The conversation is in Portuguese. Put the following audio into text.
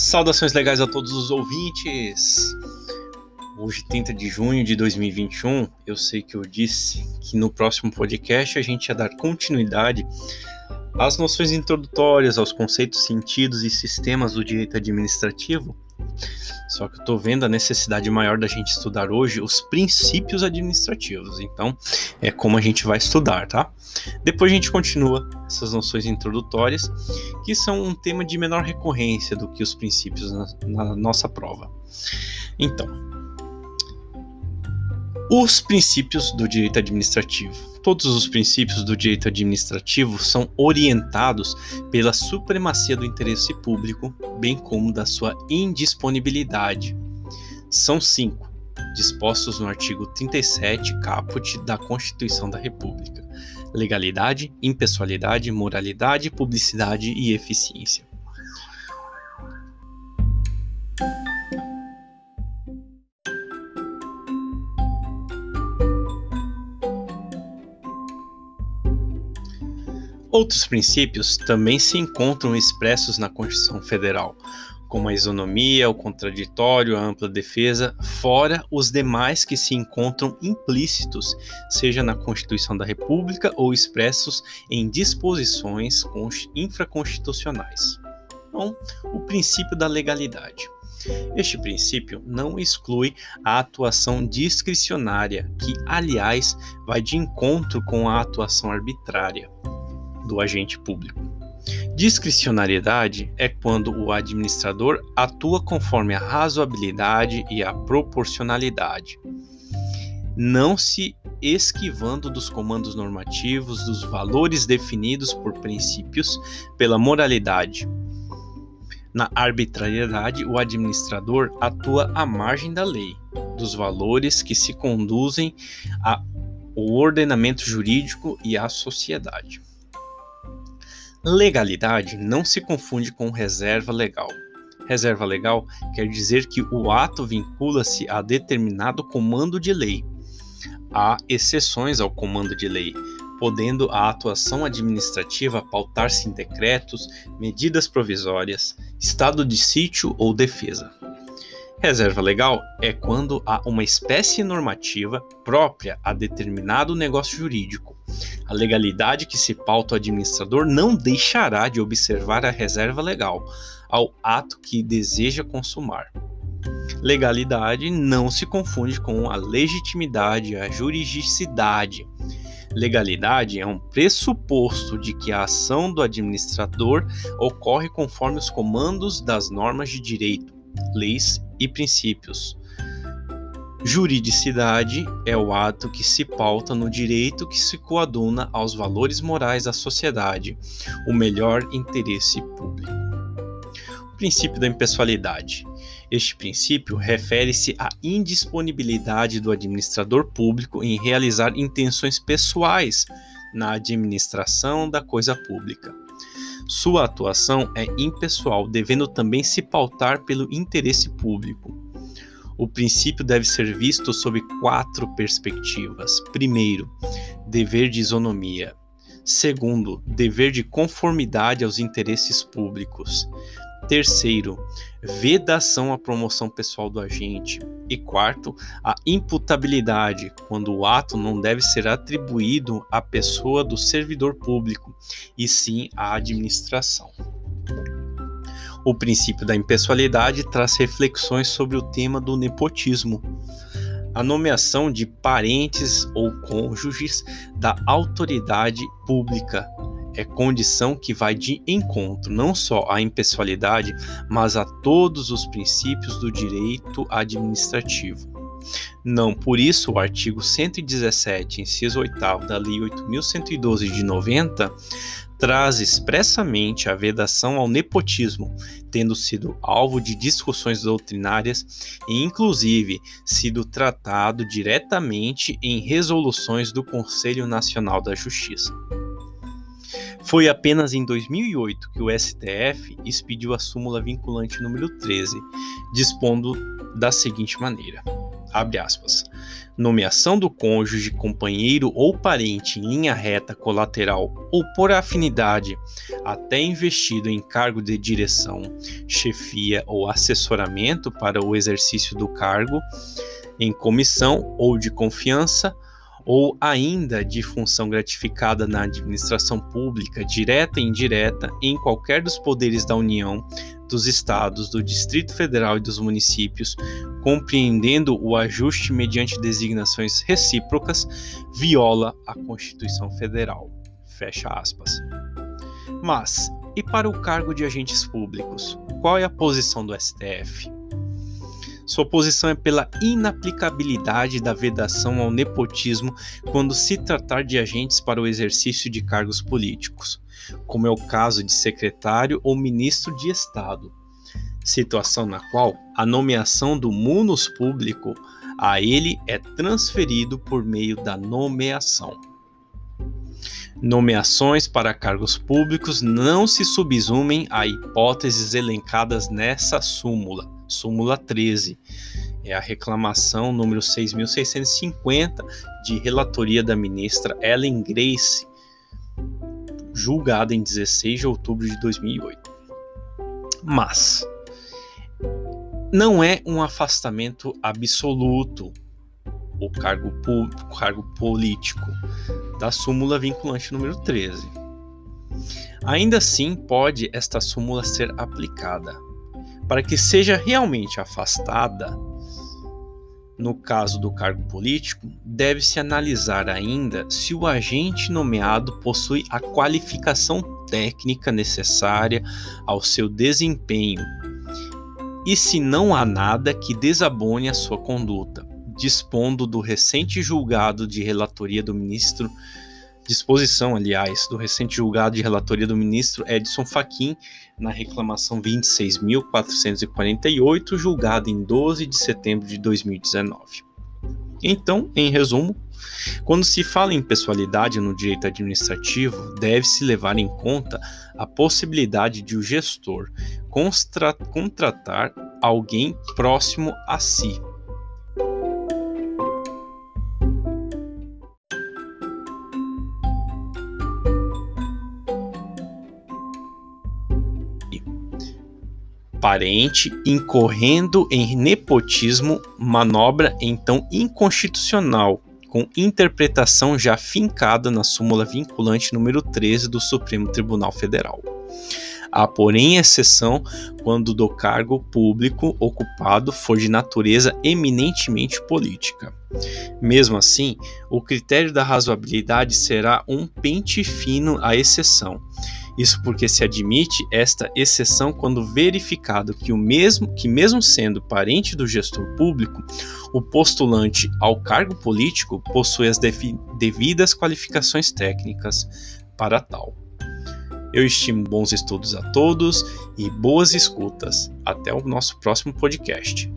Saudações legais a todos os ouvintes. Hoje, 30 de junho de 2021, eu sei que eu disse que no próximo podcast a gente ia dar continuidade às noções introdutórias, aos conceitos, sentidos e sistemas do direito administrativo. Só que eu estou vendo a necessidade maior da gente estudar hoje os princípios administrativos. Então, é como a gente vai estudar, tá? Depois a gente continua essas noções introdutórias, que são um tema de menor recorrência do que os princípios na, na nossa prova. Então, os princípios do direito administrativo. Todos os princípios do direito administrativo são orientados pela supremacia do interesse público, bem como da sua indisponibilidade. São cinco, dispostos no artigo 37, caput da Constituição da República: legalidade, impessoalidade, moralidade, publicidade e eficiência. Outros princípios também se encontram expressos na Constituição Federal, como a isonomia, o contraditório, a ampla defesa, fora os demais que se encontram implícitos, seja na Constituição da República ou expressos em disposições infraconstitucionais. Então, o princípio da legalidade. Este princípio não exclui a atuação discricionária, que, aliás, vai de encontro com a atuação arbitrária do agente público. Discricionariedade é quando o administrador atua conforme a razoabilidade e a proporcionalidade, não se esquivando dos comandos normativos, dos valores definidos por princípios, pela moralidade. Na arbitrariedade, o administrador atua à margem da lei, dos valores que se conduzem ao ordenamento jurídico e à sociedade. Legalidade não se confunde com reserva legal. Reserva legal quer dizer que o ato vincula-se a determinado comando de lei. Há exceções ao comando de lei, podendo a atuação administrativa pautar-se em decretos, medidas provisórias, estado de sítio ou defesa. Reserva legal é quando há uma espécie normativa própria a determinado negócio jurídico. A legalidade que se pauta o administrador não deixará de observar a reserva legal ao ato que deseja consumar. Legalidade não se confunde com a legitimidade, a juridicidade. Legalidade é um pressuposto de que a ação do administrador ocorre conforme os comandos das normas de direito, leis e princípios. Juridicidade é o ato que se pauta no direito que se coaduna aos valores morais da sociedade, o melhor interesse público. O princípio da impessoalidade. Este princípio refere-se à indisponibilidade do administrador público em realizar intenções pessoais na administração da coisa pública. Sua atuação é impessoal, devendo também se pautar pelo interesse público. O princípio deve ser visto sob quatro perspectivas. Primeiro, dever de isonomia. Segundo, dever de conformidade aos interesses públicos. Terceiro, vedação à promoção pessoal do agente. E quarto, a imputabilidade, quando o ato não deve ser atribuído à pessoa do servidor público, e sim à administração. O princípio da impessoalidade traz reflexões sobre o tema do nepotismo. A nomeação de parentes ou cônjuges da autoridade pública é condição que vai de encontro não só à impessoalidade, mas a todos os princípios do direito administrativo. Não por isso o artigo 117, inciso 8 da Lei 8112 de 90 traz expressamente a vedação ao nepotismo, tendo sido alvo de discussões doutrinárias e, inclusive, sido tratado diretamente em resoluções do Conselho Nacional da Justiça. Foi apenas em 2008 que o STF expediu a súmula vinculante número 13, dispondo da seguinte maneira: abre aspas, nomeação do cônjuge, companheiro ou parente em linha reta, colateral ou por afinidade, até investido em cargo de direção, chefia ou assessoramento para o exercício do cargo, em comissão ou de confiança, ou ainda de função gratificada na administração pública, direta e indireta, em qualquer dos poderes da União, dos estados, do Distrito Federal e dos municípios, compreendendo o ajuste mediante designações recíprocas, viola a Constituição Federal. Fecha aspas. Mas, e para o cargo de agentes públicos? Qual é a posição do STF? Sua posição é pela inaplicabilidade da vedação ao nepotismo quando se tratar de agentes para o exercício de cargos políticos como é o caso de secretário ou ministro de Estado, situação na qual a nomeação do munus público a ele é transferido por meio da nomeação. Nomeações para cargos públicos não se subsumem a hipóteses elencadas nessa súmula, súmula 13. É a reclamação número 6650 de relatoria da ministra Ellen Grace, julgada em 16 de outubro de 2008. Mas não é um afastamento absoluto o cargo, o cargo político da súmula vinculante número 13. Ainda assim, pode esta súmula ser aplicada. Para que seja realmente afastada, no caso do cargo político, deve-se analisar ainda se o agente nomeado possui a qualificação técnica necessária ao seu desempenho e se não há nada que desabone a sua conduta, dispondo do recente julgado de relatoria do ministro disposição, aliás, do recente julgado de relatoria do ministro Edson Fachin na reclamação 26.448, julgada em 12 de setembro de 2019. Então, em resumo, quando se fala em pessoalidade no direito administrativo, deve-se levar em conta a possibilidade de o gestor contratar alguém próximo a si, parente incorrendo em nepotismo, manobra então inconstitucional, com interpretação já fincada na súmula vinculante número 13 do Supremo Tribunal Federal. Há, porém, exceção quando do cargo público ocupado for de natureza eminentemente política. Mesmo assim, o critério da razoabilidade será um pente fino à exceção, isso porque se admite esta exceção quando verificado que o mesmo que mesmo sendo parente do gestor público, o postulante ao cargo político possui as devidas qualificações técnicas para tal. Eu estimo bons estudos a todos e boas escutas. Até o nosso próximo podcast.